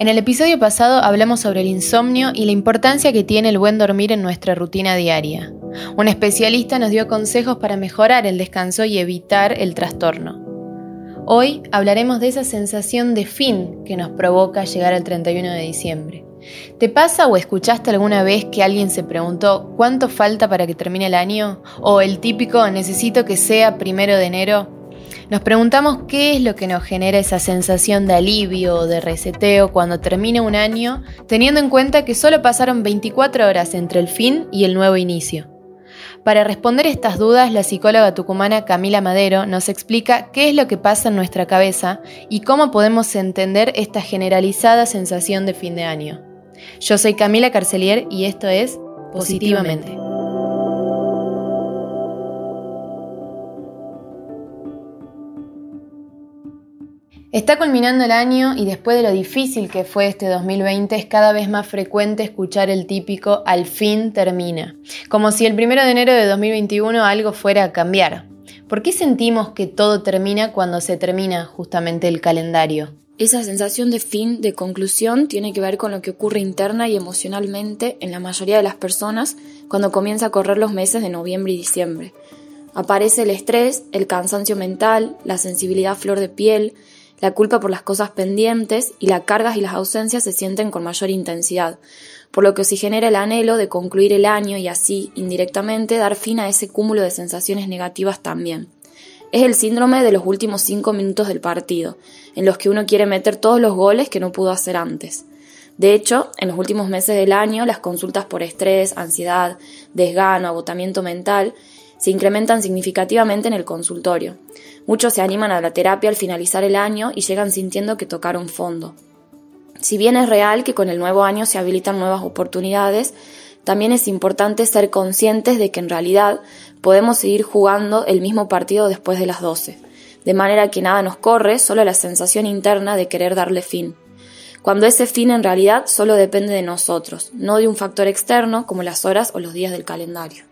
En el episodio pasado hablamos sobre el insomnio y la importancia que tiene el buen dormir en nuestra rutina diaria. Un especialista nos dio consejos para mejorar el descanso y evitar el trastorno. Hoy hablaremos de esa sensación de fin que nos provoca llegar al 31 de diciembre. ¿Te pasa o escuchaste alguna vez que alguien se preguntó cuánto falta para que termine el año? ¿O el típico necesito que sea primero de enero? Nos preguntamos qué es lo que nos genera esa sensación de alivio o de reseteo cuando termina un año, teniendo en cuenta que solo pasaron 24 horas entre el fin y el nuevo inicio. Para responder estas dudas, la psicóloga tucumana Camila Madero nos explica qué es lo que pasa en nuestra cabeza y cómo podemos entender esta generalizada sensación de fin de año. Yo soy Camila Carcelier y esto es Positivamente. Está culminando el año y después de lo difícil que fue este 2020 es cada vez más frecuente escuchar el típico al fin termina, como si el primero de enero de 2021 algo fuera a cambiar. ¿Por qué sentimos que todo termina cuando se termina justamente el calendario? Esa sensación de fin, de conclusión, tiene que ver con lo que ocurre interna y emocionalmente en la mayoría de las personas cuando comienza a correr los meses de noviembre y diciembre. Aparece el estrés, el cansancio mental, la sensibilidad flor de piel, la culpa por las cosas pendientes y las cargas y las ausencias se sienten con mayor intensidad, por lo que se genera el anhelo de concluir el año y así, indirectamente, dar fin a ese cúmulo de sensaciones negativas también. Es el síndrome de los últimos cinco minutos del partido, en los que uno quiere meter todos los goles que no pudo hacer antes. De hecho, en los últimos meses del año, las consultas por estrés, ansiedad, desgano, agotamiento mental se incrementan significativamente en el consultorio. Muchos se animan a la terapia al finalizar el año y llegan sintiendo que tocaron fondo. Si bien es real que con el nuevo año se habilitan nuevas oportunidades, también es importante ser conscientes de que en realidad podemos seguir jugando el mismo partido después de las 12, de manera que nada nos corre, solo la sensación interna de querer darle fin. Cuando ese fin en realidad solo depende de nosotros, no de un factor externo como las horas o los días del calendario.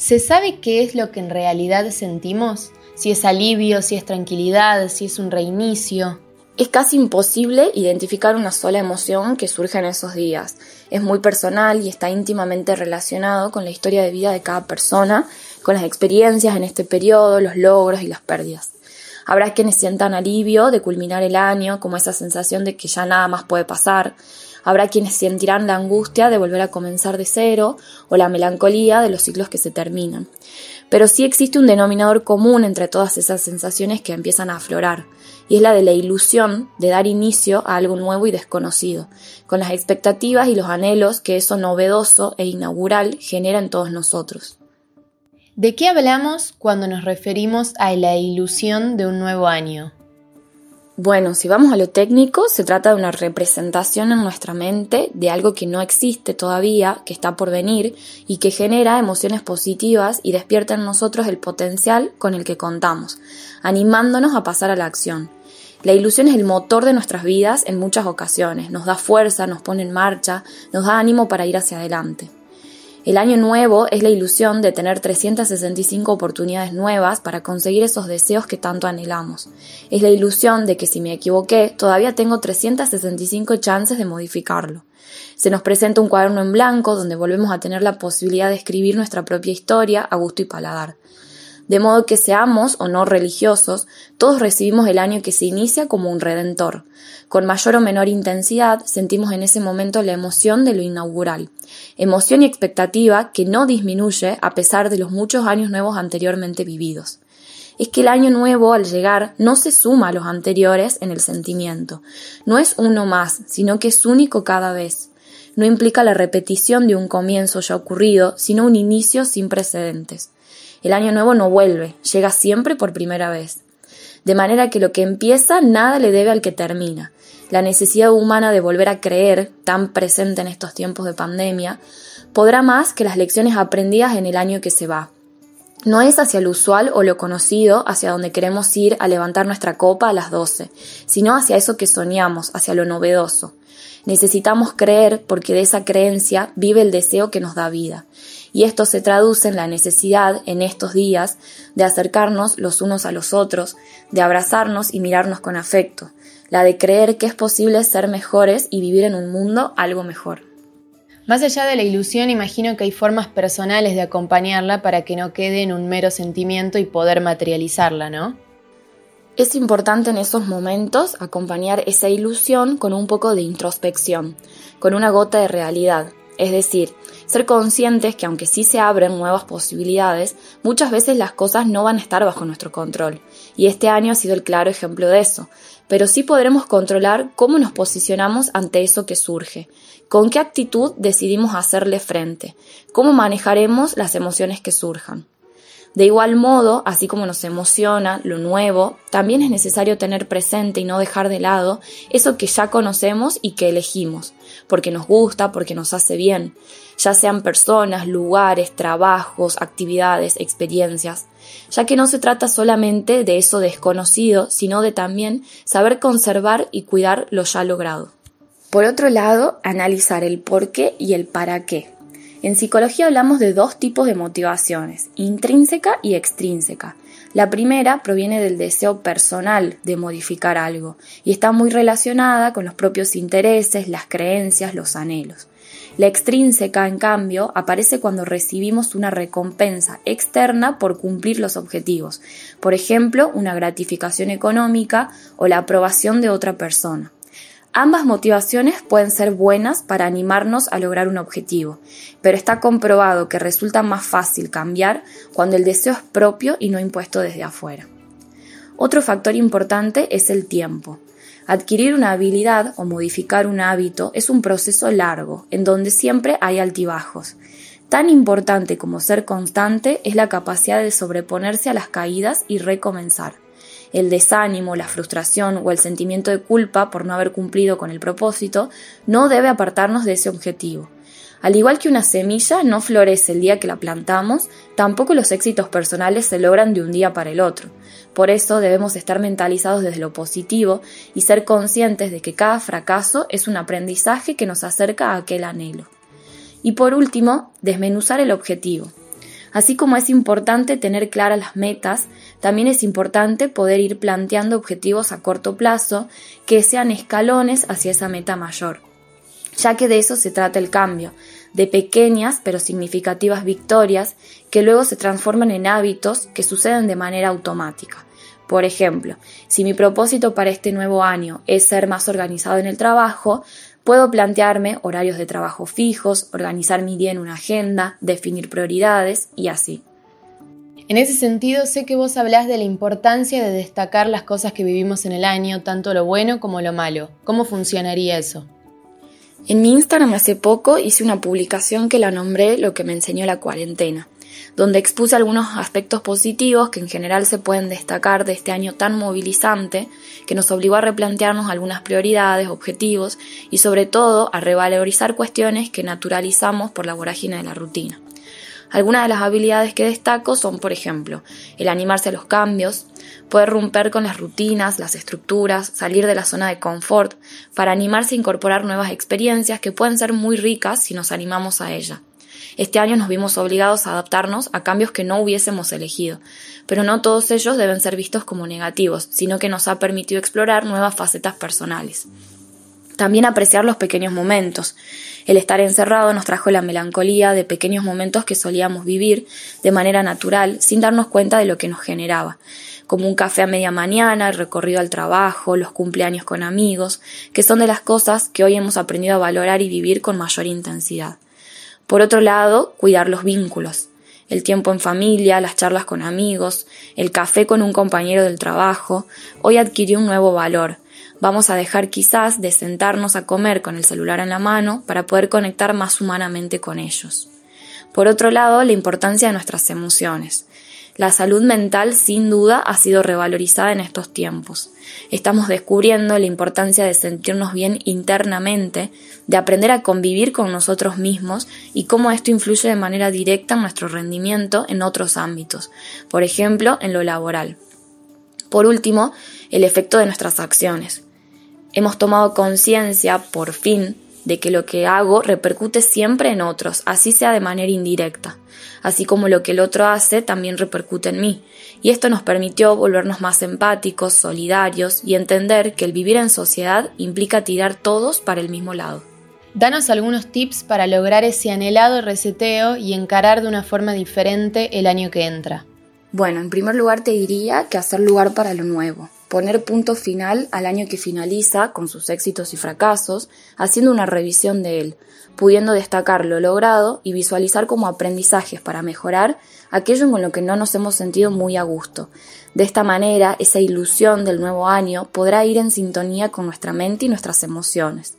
¿Se sabe qué es lo que en realidad sentimos? Si es alivio, si es tranquilidad, si es un reinicio. Es casi imposible identificar una sola emoción que surge en esos días. Es muy personal y está íntimamente relacionado con la historia de vida de cada persona, con las experiencias en este periodo, los logros y las pérdidas. Habrá quienes sientan alivio de culminar el año, como esa sensación de que ya nada más puede pasar. Habrá quienes sentirán la angustia de volver a comenzar de cero o la melancolía de los ciclos que se terminan. Pero sí existe un denominador común entre todas esas sensaciones que empiezan a aflorar, y es la de la ilusión de dar inicio a algo nuevo y desconocido, con las expectativas y los anhelos que eso novedoso e inaugural genera en todos nosotros. ¿De qué hablamos cuando nos referimos a la ilusión de un nuevo año? Bueno, si vamos a lo técnico, se trata de una representación en nuestra mente de algo que no existe todavía, que está por venir y que genera emociones positivas y despierta en nosotros el potencial con el que contamos, animándonos a pasar a la acción. La ilusión es el motor de nuestras vidas en muchas ocasiones, nos da fuerza, nos pone en marcha, nos da ánimo para ir hacia adelante. El año nuevo es la ilusión de tener 365 oportunidades nuevas para conseguir esos deseos que tanto anhelamos. Es la ilusión de que si me equivoqué, todavía tengo 365 chances de modificarlo. Se nos presenta un cuaderno en blanco donde volvemos a tener la posibilidad de escribir nuestra propia historia a gusto y paladar. De modo que seamos o no religiosos, todos recibimos el año que se inicia como un redentor. Con mayor o menor intensidad sentimos en ese momento la emoción de lo inaugural, emoción y expectativa que no disminuye a pesar de los muchos años nuevos anteriormente vividos es que el año nuevo al llegar no se suma a los anteriores en el sentimiento. No es uno más, sino que es único cada vez. No implica la repetición de un comienzo ya ocurrido, sino un inicio sin precedentes. El año nuevo no vuelve, llega siempre por primera vez. De manera que lo que empieza nada le debe al que termina. La necesidad humana de volver a creer, tan presente en estos tiempos de pandemia, podrá más que las lecciones aprendidas en el año que se va. No es hacia lo usual o lo conocido, hacia donde queremos ir a levantar nuestra copa a las 12, sino hacia eso que soñamos, hacia lo novedoso. Necesitamos creer porque de esa creencia vive el deseo que nos da vida. Y esto se traduce en la necesidad en estos días de acercarnos los unos a los otros, de abrazarnos y mirarnos con afecto, la de creer que es posible ser mejores y vivir en un mundo algo mejor. Más allá de la ilusión, imagino que hay formas personales de acompañarla para que no quede en un mero sentimiento y poder materializarla, ¿no? Es importante en esos momentos acompañar esa ilusión con un poco de introspección, con una gota de realidad, es decir, ser conscientes que aunque sí se abren nuevas posibilidades, muchas veces las cosas no van a estar bajo nuestro control. Y este año ha sido el claro ejemplo de eso. Pero sí podremos controlar cómo nos posicionamos ante eso que surge, con qué actitud decidimos hacerle frente, cómo manejaremos las emociones que surjan. De igual modo, así como nos emociona lo nuevo, también es necesario tener presente y no dejar de lado eso que ya conocemos y que elegimos, porque nos gusta, porque nos hace bien, ya sean personas, lugares, trabajos, actividades, experiencias, ya que no se trata solamente de eso desconocido, sino de también saber conservar y cuidar lo ya logrado. Por otro lado, analizar el por qué y el para qué. En psicología hablamos de dos tipos de motivaciones, intrínseca y extrínseca. La primera proviene del deseo personal de modificar algo y está muy relacionada con los propios intereses, las creencias, los anhelos. La extrínseca, en cambio, aparece cuando recibimos una recompensa externa por cumplir los objetivos, por ejemplo, una gratificación económica o la aprobación de otra persona. Ambas motivaciones pueden ser buenas para animarnos a lograr un objetivo, pero está comprobado que resulta más fácil cambiar cuando el deseo es propio y no impuesto desde afuera. Otro factor importante es el tiempo. Adquirir una habilidad o modificar un hábito es un proceso largo, en donde siempre hay altibajos. Tan importante como ser constante es la capacidad de sobreponerse a las caídas y recomenzar el desánimo, la frustración o el sentimiento de culpa por no haber cumplido con el propósito no debe apartarnos de ese objetivo. Al igual que una semilla no florece el día que la plantamos, tampoco los éxitos personales se logran de un día para el otro. Por eso debemos estar mentalizados desde lo positivo y ser conscientes de que cada fracaso es un aprendizaje que nos acerca a aquel anhelo. Y por último, desmenuzar el objetivo. Así como es importante tener claras las metas, también es importante poder ir planteando objetivos a corto plazo que sean escalones hacia esa meta mayor, ya que de eso se trata el cambio, de pequeñas pero significativas victorias que luego se transforman en hábitos que suceden de manera automática. Por ejemplo, si mi propósito para este nuevo año es ser más organizado en el trabajo, Puedo plantearme horarios de trabajo fijos, organizar mi día en una agenda, definir prioridades y así. En ese sentido, sé que vos hablás de la importancia de destacar las cosas que vivimos en el año, tanto lo bueno como lo malo. ¿Cómo funcionaría eso? En mi Instagram hace poco hice una publicación que la nombré Lo que me enseñó la cuarentena donde expuse algunos aspectos positivos que en general se pueden destacar de este año tan movilizante, que nos obligó a replantearnos algunas prioridades, objetivos y sobre todo a revalorizar cuestiones que naturalizamos por la vorágine de la rutina. Algunas de las habilidades que destaco son, por ejemplo, el animarse a los cambios, poder romper con las rutinas, las estructuras, salir de la zona de confort, para animarse a incorporar nuevas experiencias que pueden ser muy ricas si nos animamos a ellas. Este año nos vimos obligados a adaptarnos a cambios que no hubiésemos elegido, pero no todos ellos deben ser vistos como negativos, sino que nos ha permitido explorar nuevas facetas personales. También apreciar los pequeños momentos. El estar encerrado nos trajo la melancolía de pequeños momentos que solíamos vivir de manera natural sin darnos cuenta de lo que nos generaba, como un café a media mañana, el recorrido al trabajo, los cumpleaños con amigos, que son de las cosas que hoy hemos aprendido a valorar y vivir con mayor intensidad. Por otro lado, cuidar los vínculos, el tiempo en familia, las charlas con amigos, el café con un compañero del trabajo, hoy adquirió un nuevo valor. Vamos a dejar quizás de sentarnos a comer con el celular en la mano para poder conectar más humanamente con ellos. Por otro lado, la importancia de nuestras emociones. La salud mental sin duda ha sido revalorizada en estos tiempos. Estamos descubriendo la importancia de sentirnos bien internamente, de aprender a convivir con nosotros mismos y cómo esto influye de manera directa en nuestro rendimiento en otros ámbitos, por ejemplo, en lo laboral. Por último, el efecto de nuestras acciones. Hemos tomado conciencia, por fin, de que lo que hago repercute siempre en otros, así sea de manera indirecta, así como lo que el otro hace también repercute en mí, y esto nos permitió volvernos más empáticos, solidarios y entender que el vivir en sociedad implica tirar todos para el mismo lado. Danos algunos tips para lograr ese anhelado reseteo y encarar de una forma diferente el año que entra. Bueno, en primer lugar te diría que hacer lugar para lo nuevo, poner punto final al año que finaliza, con sus éxitos y fracasos, haciendo una revisión de él, pudiendo destacar lo logrado y visualizar como aprendizajes para mejorar aquello con lo que no nos hemos sentido muy a gusto. De esta manera, esa ilusión del nuevo año podrá ir en sintonía con nuestra mente y nuestras emociones.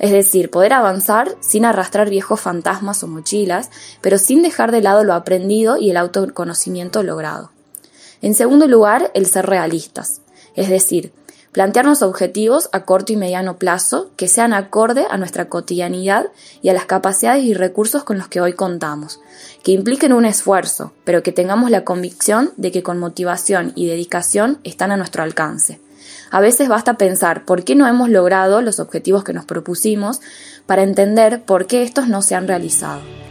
Es decir, poder avanzar sin arrastrar viejos fantasmas o mochilas, pero sin dejar de lado lo aprendido y el autoconocimiento logrado. En segundo lugar, el ser realistas es decir, plantearnos objetivos a corto y mediano plazo que sean acorde a nuestra cotidianidad y a las capacidades y recursos con los que hoy contamos, que impliquen un esfuerzo, pero que tengamos la convicción de que con motivación y dedicación están a nuestro alcance. A veces basta pensar por qué no hemos logrado los objetivos que nos propusimos para entender por qué estos no se han realizado.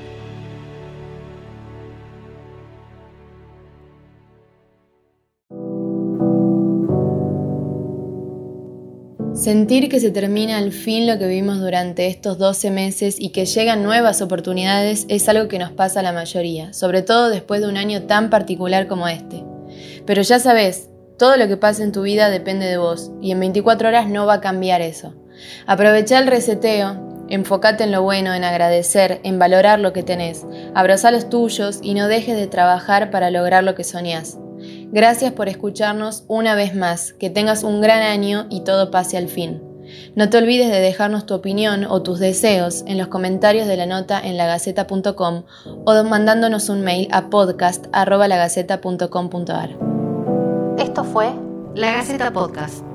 Sentir que se termina al fin lo que vivimos durante estos 12 meses y que llegan nuevas oportunidades es algo que nos pasa a la mayoría, sobre todo después de un año tan particular como este. Pero ya sabes, todo lo que pasa en tu vida depende de vos y en 24 horas no va a cambiar eso. Aprovecha el reseteo, enfócate en lo bueno, en agradecer, en valorar lo que tenés, abraza los tuyos y no dejes de trabajar para lograr lo que soñás. Gracias por escucharnos una vez más, que tengas un gran año y todo pase al fin. No te olvides de dejarnos tu opinión o tus deseos en los comentarios de la nota en lagaceta.com o mandándonos un mail a podcast.lagaceta.com.ar. Esto fue La Gaceta Podcast.